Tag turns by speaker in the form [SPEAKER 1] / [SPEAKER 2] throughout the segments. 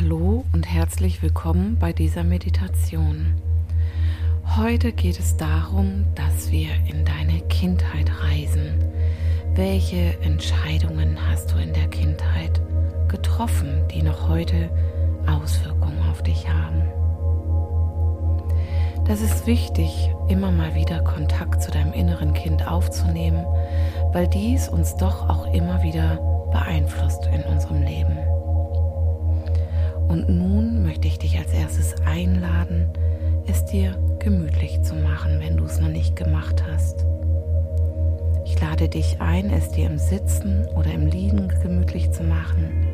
[SPEAKER 1] Hallo und herzlich willkommen bei dieser Meditation. Heute geht es darum, dass wir in deine Kindheit reisen. Welche Entscheidungen hast du in der Kindheit getroffen, die noch heute Auswirkungen auf dich haben? Das ist wichtig, immer mal wieder Kontakt zu deinem inneren Kind aufzunehmen, weil dies uns doch auch immer wieder beeinflusst in unserem Leben. Und nun möchte ich dich als erstes einladen, es dir gemütlich zu machen, wenn du es noch nicht gemacht hast. Ich lade dich ein, es dir im Sitzen oder im Liegen gemütlich zu machen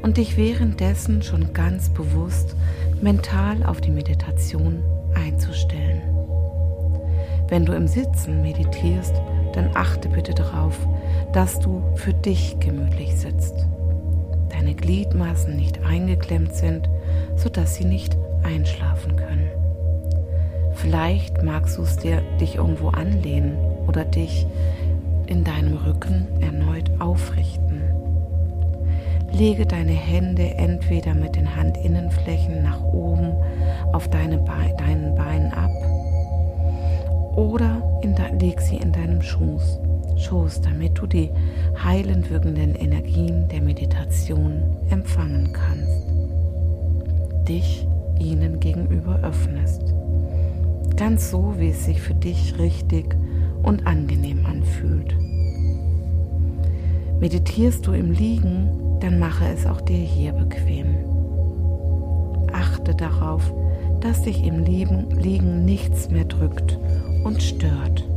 [SPEAKER 1] und dich währenddessen schon ganz bewusst mental auf die Meditation einzustellen. Wenn du im Sitzen meditierst, dann achte bitte darauf, dass du für dich gemütlich sitzt deine Gliedmaßen nicht eingeklemmt sind, sodass sie nicht einschlafen können. Vielleicht magst du es dir dich irgendwo anlehnen oder dich in deinem Rücken erneut aufrichten. Lege deine Hände entweder mit den Handinnenflächen nach oben auf deine Be deinen Beinen ab oder leg sie in deinem Schoß. Schoß, damit du die heilend wirkenden Energien der Meditation empfangen kannst. Dich ihnen gegenüber öffnest. Ganz so, wie es sich für dich richtig und angenehm anfühlt. Meditierst du im Liegen, dann mache es auch dir hier bequem. Achte darauf, dass dich im Liegen nichts mehr drückt und stört.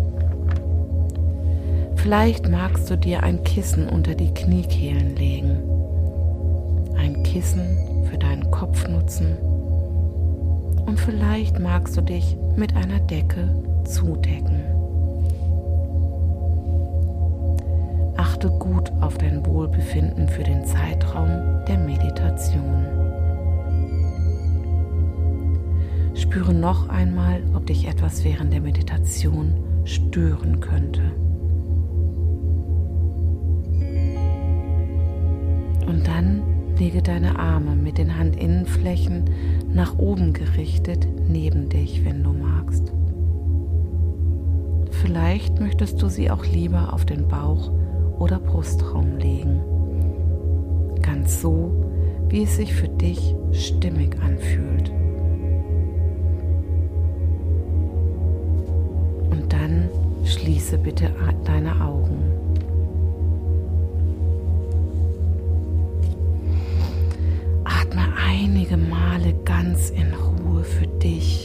[SPEAKER 1] Vielleicht magst du dir ein Kissen unter die Kniekehlen legen. Ein Kissen für deinen Kopf nutzen. Und vielleicht magst du dich mit einer Decke zudecken. Achte gut auf dein Wohlbefinden für den Zeitraum der Meditation. Spüre noch einmal, ob dich etwas während der Meditation stören könnte. Und dann lege deine Arme mit den Handinnenflächen nach oben gerichtet neben dich, wenn du magst. Vielleicht möchtest du sie auch lieber auf den Bauch oder Brustraum legen. Ganz so, wie es sich für dich stimmig anfühlt. Und dann schließe bitte deine Augen. Für dich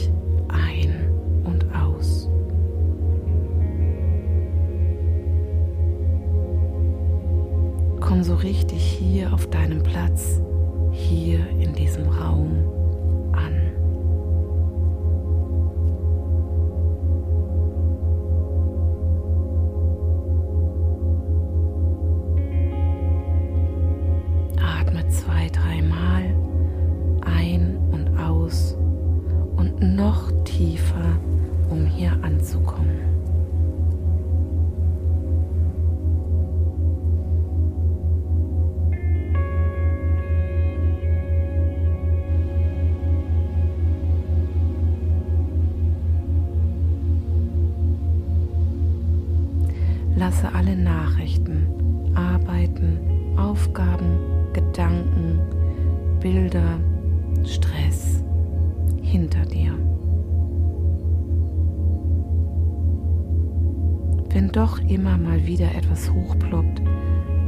[SPEAKER 1] etwas hochploppt,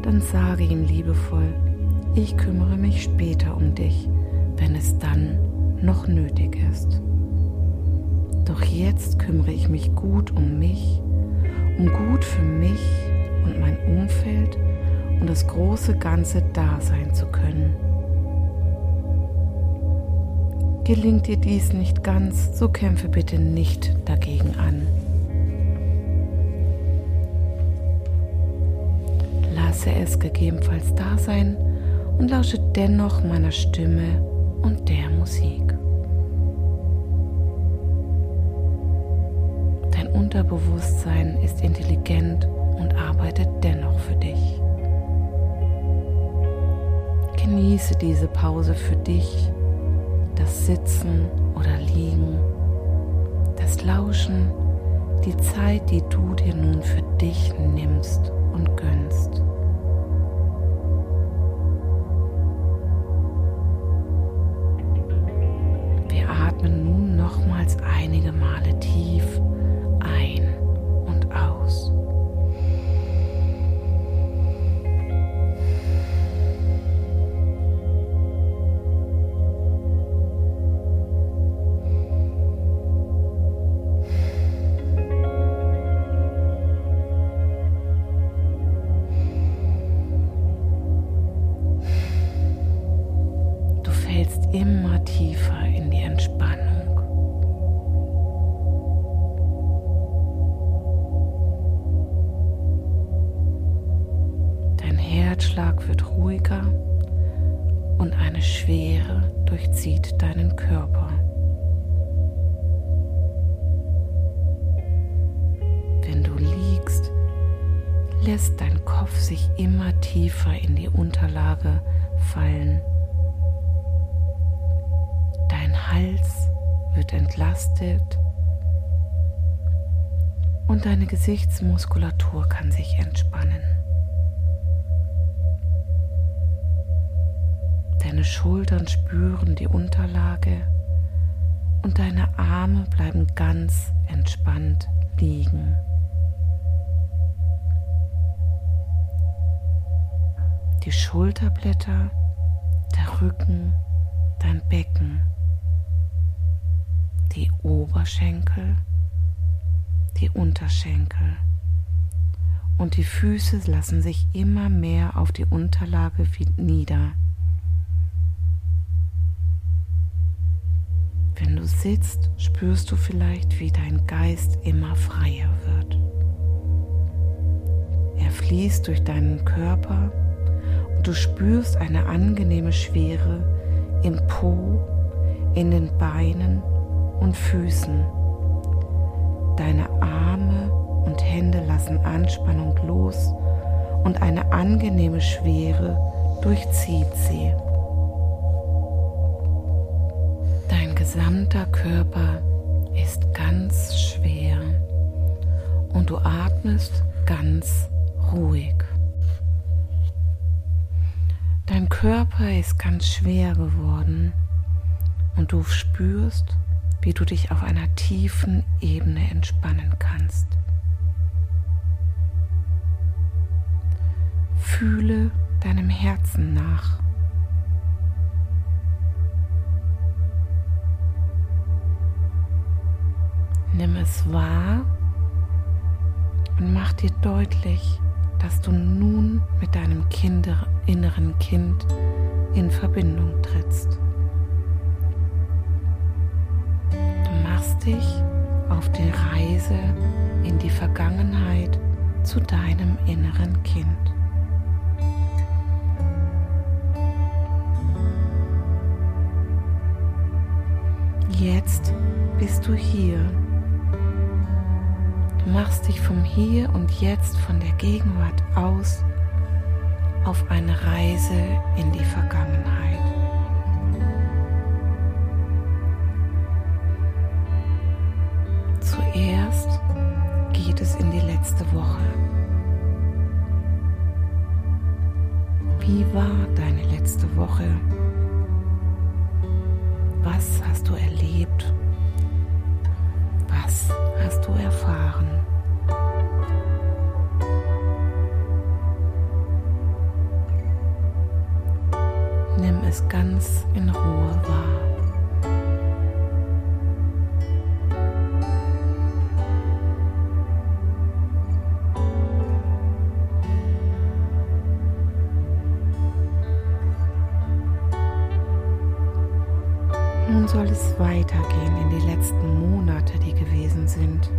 [SPEAKER 1] dann sage ihm liebevoll, ich kümmere mich später um dich, wenn es dann noch nötig ist. Doch jetzt kümmere ich mich gut um mich, um gut für mich und mein Umfeld und das große Ganze da sein zu können. Gelingt dir dies nicht ganz, so kämpfe bitte nicht dagegen an. Lasse es gegebenenfalls da sein und lausche dennoch meiner Stimme und der Musik. Dein Unterbewusstsein ist intelligent und arbeitet dennoch für dich. Genieße diese Pause für dich, das Sitzen oder Liegen, das Lauschen, die Zeit, die du dir nun für dich nimmst und gönnst. Wir atmen nun nochmals einige Male tief ein und aus. immer tiefer sich immer tiefer in die Unterlage fallen. Hals wird entlastet und deine Gesichtsmuskulatur kann sich entspannen. Deine Schultern spüren die Unterlage und deine Arme bleiben ganz entspannt liegen. Die Schulterblätter, der Rücken, dein Becken die Oberschenkel, die Unterschenkel und die Füße lassen sich immer mehr auf die Unterlage nieder. Wenn du sitzt, spürst du vielleicht, wie dein Geist immer freier wird. Er fließt durch deinen Körper du spürst eine angenehme Schwere im Po, in den Beinen und Füßen. Deine Arme und Hände lassen Anspannung los und eine angenehme Schwere durchzieht sie. Dein gesamter Körper ist ganz schwer und du atmest ganz ruhig. Dein Körper ist ganz schwer geworden und du spürst, wie du dich auf einer tiefen Ebene entspannen kannst. Fühle deinem Herzen nach. Nimm es wahr und mach dir deutlich, dass du nun mit deinem Kinder, inneren Kind in Verbindung trittst. machst dich auf die Reise in die Vergangenheit zu deinem inneren Kind. Jetzt bist du hier. Du machst dich vom Hier und Jetzt, von der Gegenwart aus auf eine Reise in die Vergangenheit. letzte Woche? Wie war deine letzte Woche? Weitergehen in die letzten Monate, die gewesen sind.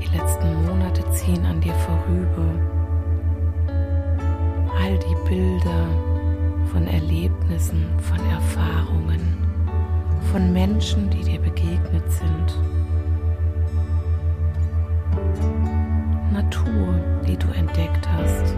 [SPEAKER 1] Die letzten Monate ziehen an dir vorüber. All die Bilder von Erlebnissen, von Erfahrungen, von Menschen, die dir begegnet sind. Natur, die du entdeckt hast.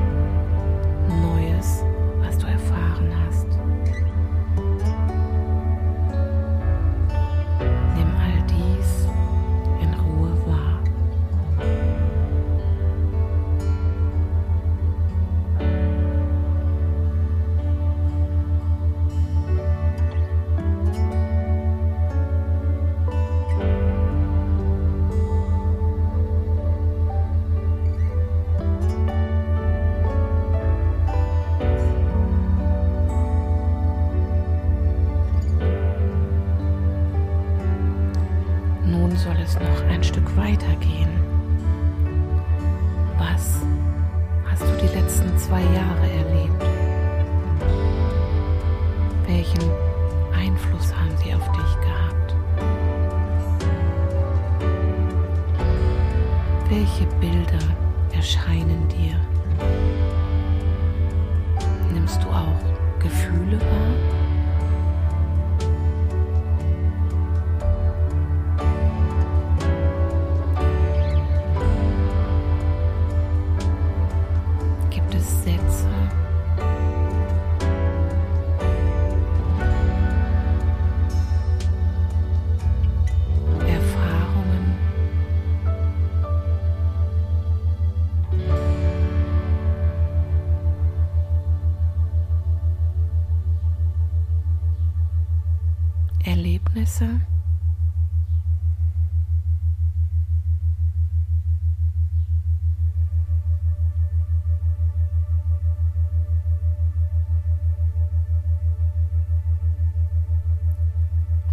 [SPEAKER 1] Erlebnisse.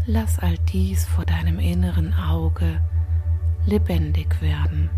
[SPEAKER 1] Lass all dies vor deinem inneren Auge lebendig werden.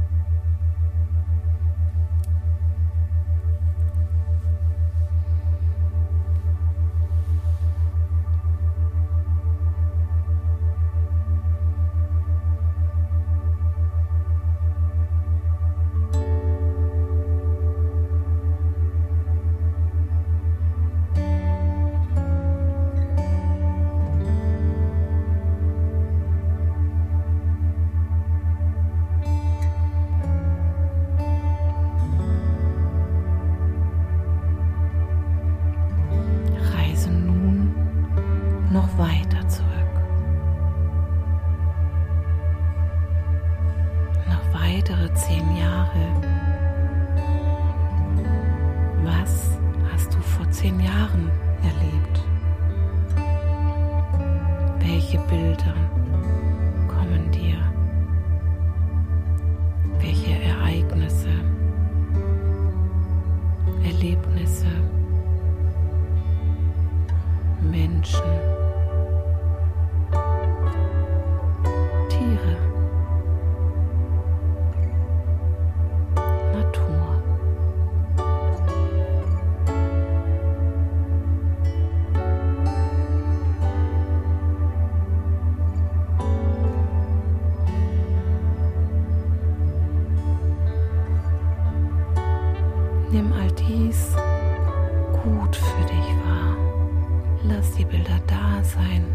[SPEAKER 1] Bilder da sein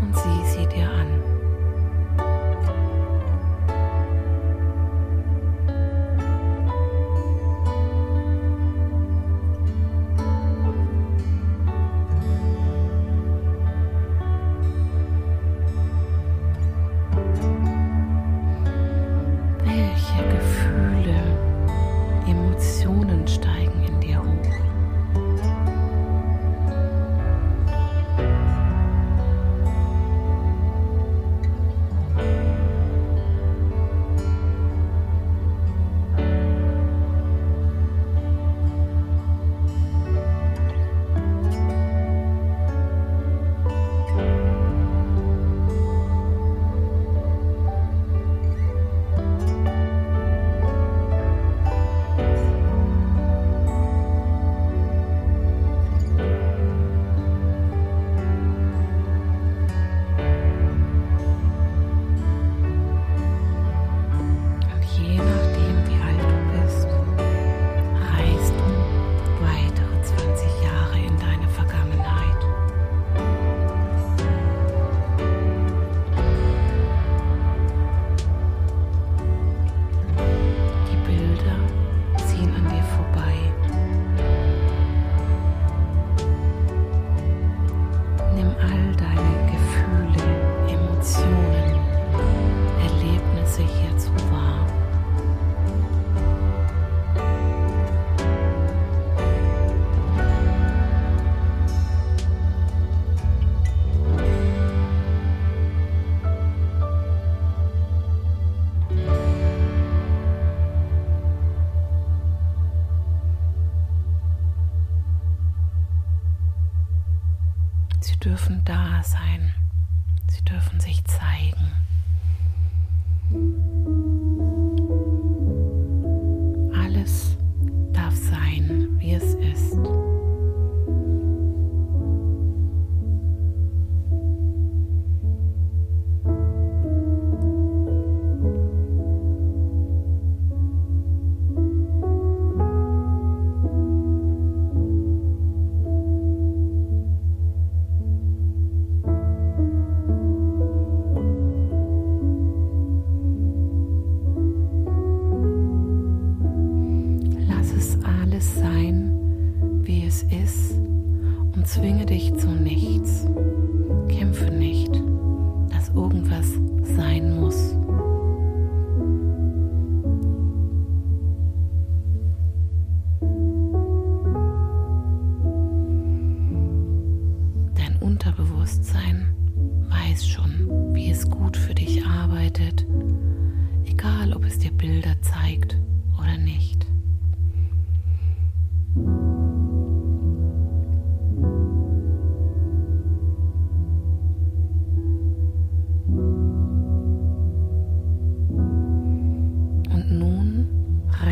[SPEAKER 1] und sieh sie dir an. Sie dürfen da sein. Sie dürfen sich zeigen.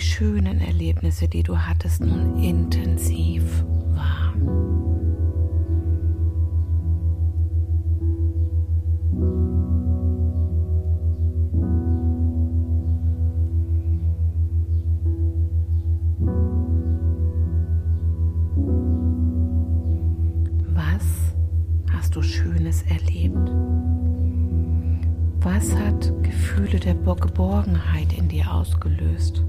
[SPEAKER 1] schönen Erlebnisse, die du hattest, nun intensiv wahr. Was hast du Schönes erlebt? Was hat Gefühle der Geborgenheit in dir ausgelöst?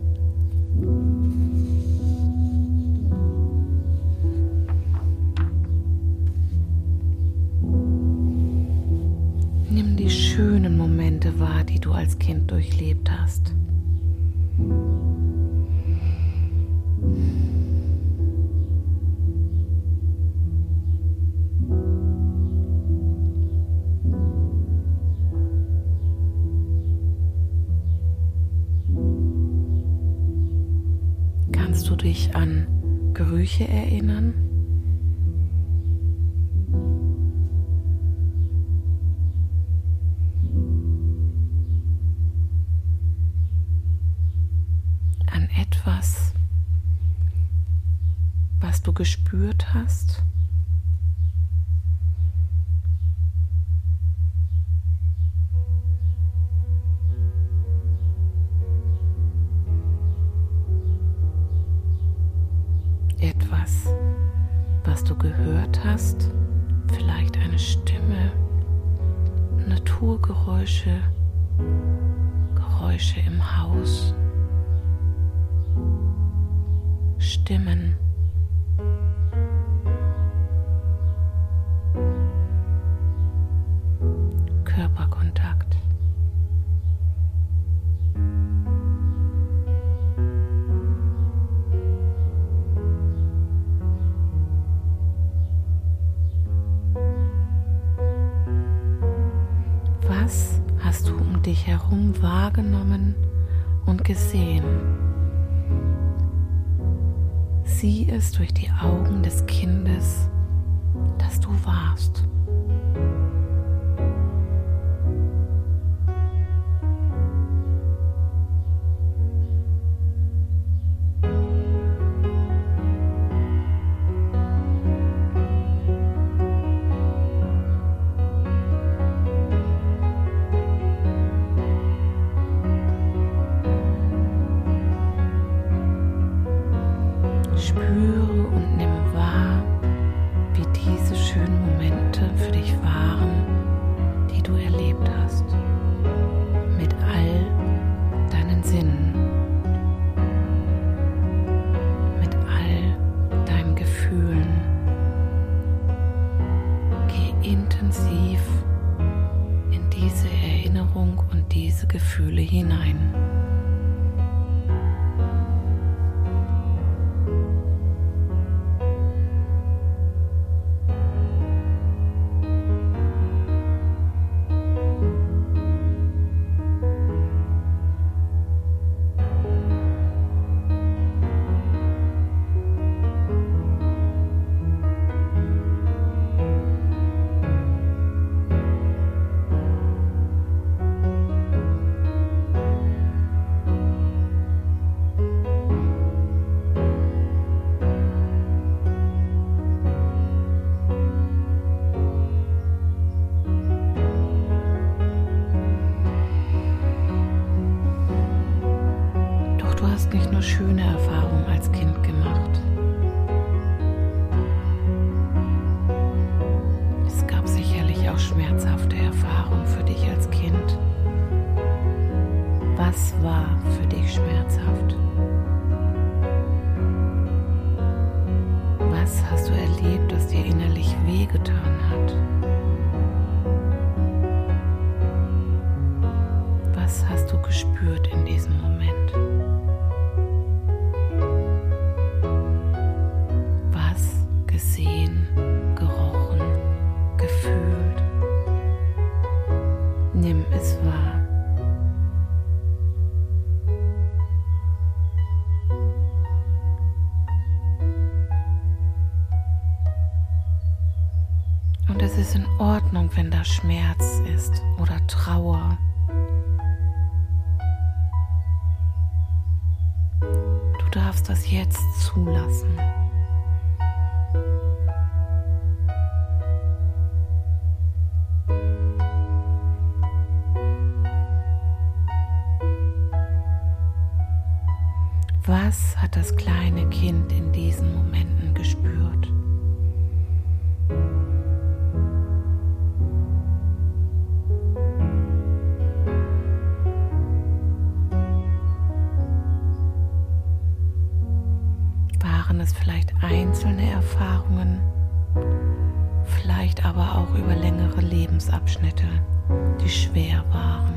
[SPEAKER 1] Nimm die schönen Momente wahr, die du als Kind durchlebt hast. Gerüche erinnern? An etwas, was du gespürt hast? Stimmen. dich herum wahrgenommen und gesehen. Sieh es durch die Augen des Kindes, das du warst. schöne Erfahrung. Wenn da Schmerz ist oder Trauer. Du darfst das jetzt zulassen. Was hat das kleine Kind in diesen Momenten gespürt? Längere Lebensabschnitte, die schwer waren.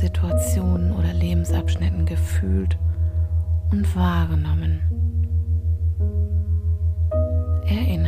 [SPEAKER 1] Situationen oder Lebensabschnitten gefühlt und wahrgenommen? Erinnere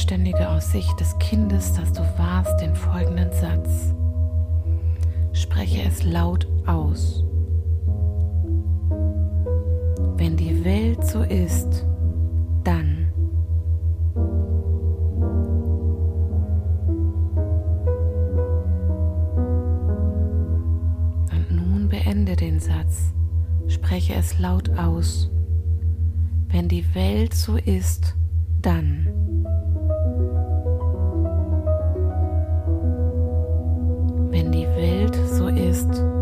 [SPEAKER 1] vervollständige aus Sicht des Kindes, das du warst, den folgenden Satz. Spreche es laut aus. Wenn die Welt so ist, dann. Und nun beende den Satz. Spreche es laut aus. Wenn die Welt so ist, dann so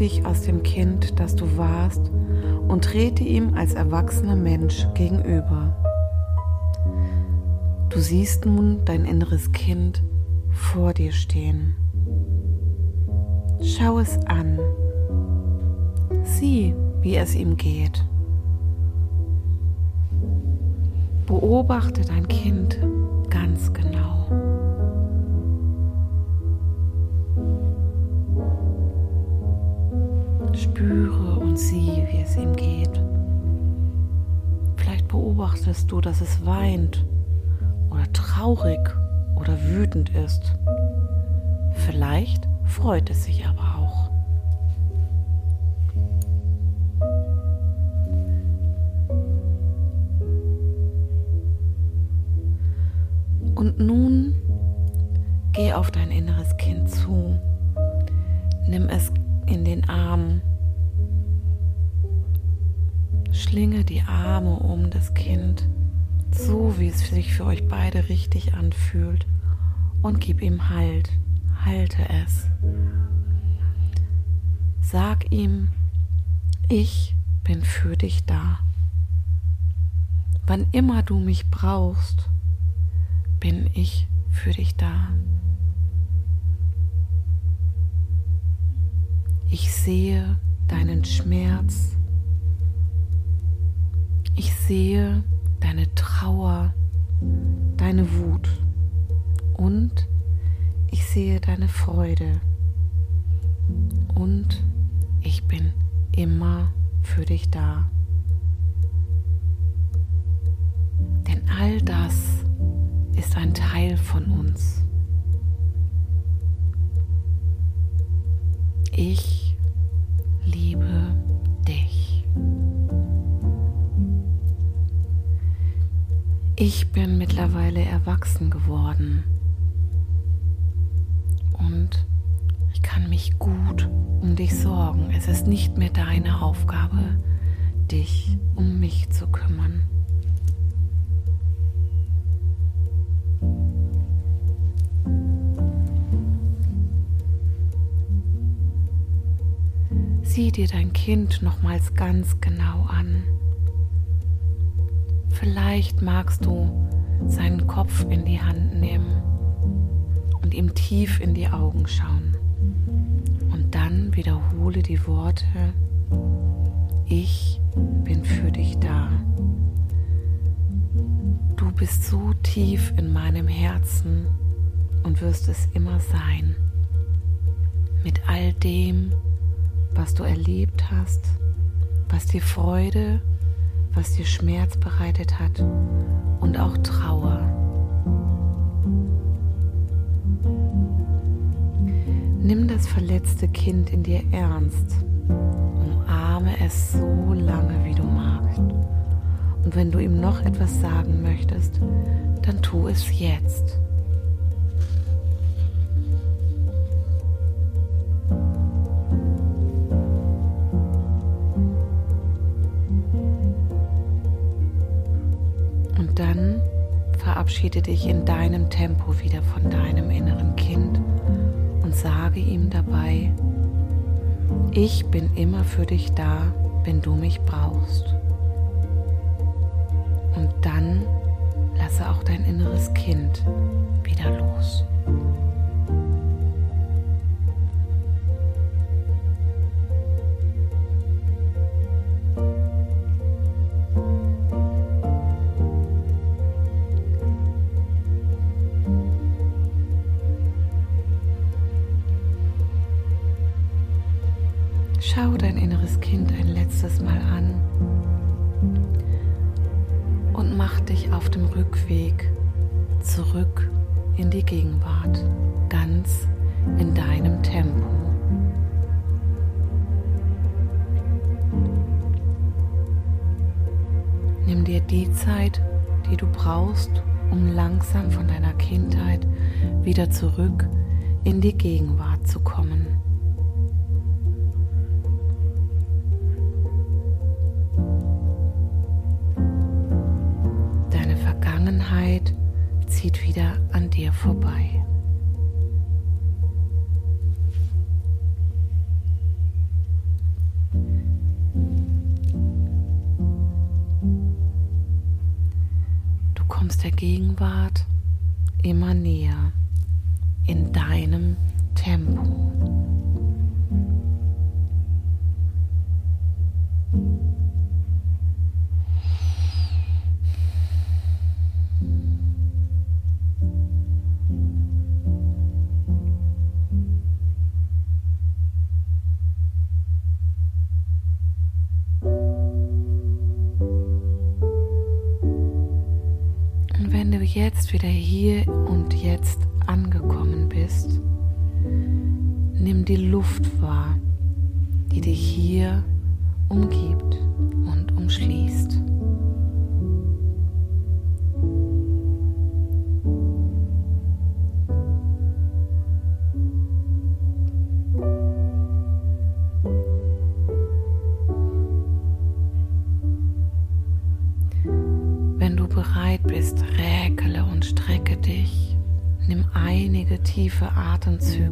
[SPEAKER 1] dich aus dem Kind, das du warst, und trete ihm als erwachsener Mensch gegenüber. Du siehst nun dein inneres Kind vor dir stehen. Schau es an. Sieh, wie es ihm geht. Beobachte dein Kind ganz genau. Spüre und sieh, wie es ihm geht. Vielleicht beobachtest du, dass es weint oder traurig oder wütend ist. Vielleicht freut es sich aber auch. Und nun geh auf dein inneres Kind zu. Nimm es in den Arm. Schlinge die Arme um das Kind, so wie es sich für euch beide richtig anfühlt, und gib ihm Halt. Halte es. Sag ihm, ich bin für dich da. Wann immer du mich brauchst, bin ich für dich da. Ich sehe deinen Schmerz. Ich sehe deine Trauer, deine Wut und ich sehe deine Freude. Und ich bin immer für dich da. Denn all das ist ein Teil von uns. Ich liebe Ich bin mittlerweile erwachsen geworden und ich kann mich gut um dich sorgen. Es ist nicht mehr deine Aufgabe, dich um mich zu kümmern. Sieh dir dein Kind nochmals ganz genau an. Vielleicht magst du seinen Kopf in die Hand nehmen und ihm tief in die Augen schauen. Und dann wiederhole die Worte, ich bin für dich da. Du bist so tief in meinem Herzen und wirst es immer sein. Mit all dem, was du erlebt hast, was dir Freude, was dir Schmerz bereitet hat und auch Trauer. Nimm das verletzte Kind in dir ernst. Umarme es so lange, wie du magst. Und wenn du ihm noch etwas sagen möchtest, dann tu es jetzt. Verabschiede dich in deinem Tempo wieder von deinem inneren Kind und sage ihm dabei, ich bin immer für dich da, wenn du mich brauchst. Und dann lasse auch dein inneres Kind wieder los. Inneres Kind ein letztes Mal an und mach dich auf dem Rückweg zurück in die Gegenwart, ganz in deinem Tempo. Nimm dir die Zeit, die du brauchst, um langsam von deiner Kindheit wieder zurück in die Gegenwart zu kommen. Zieht wieder an dir vorbei. Du kommst der Gegenwart immer näher in deinem Tempo.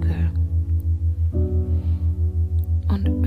[SPEAKER 1] Atemzüge und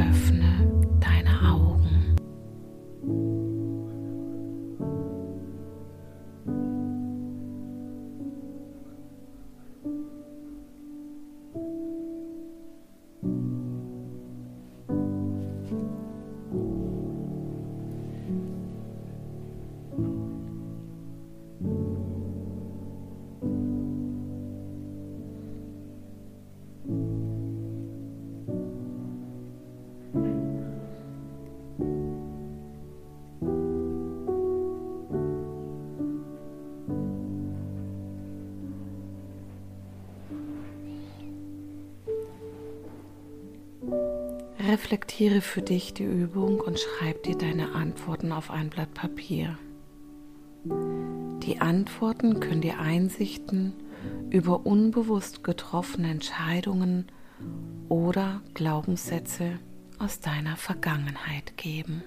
[SPEAKER 1] Reflektiere für dich die Übung und schreib dir deine Antworten auf ein Blatt Papier. Die Antworten können dir Einsichten über unbewusst getroffene Entscheidungen oder Glaubenssätze aus deiner Vergangenheit geben.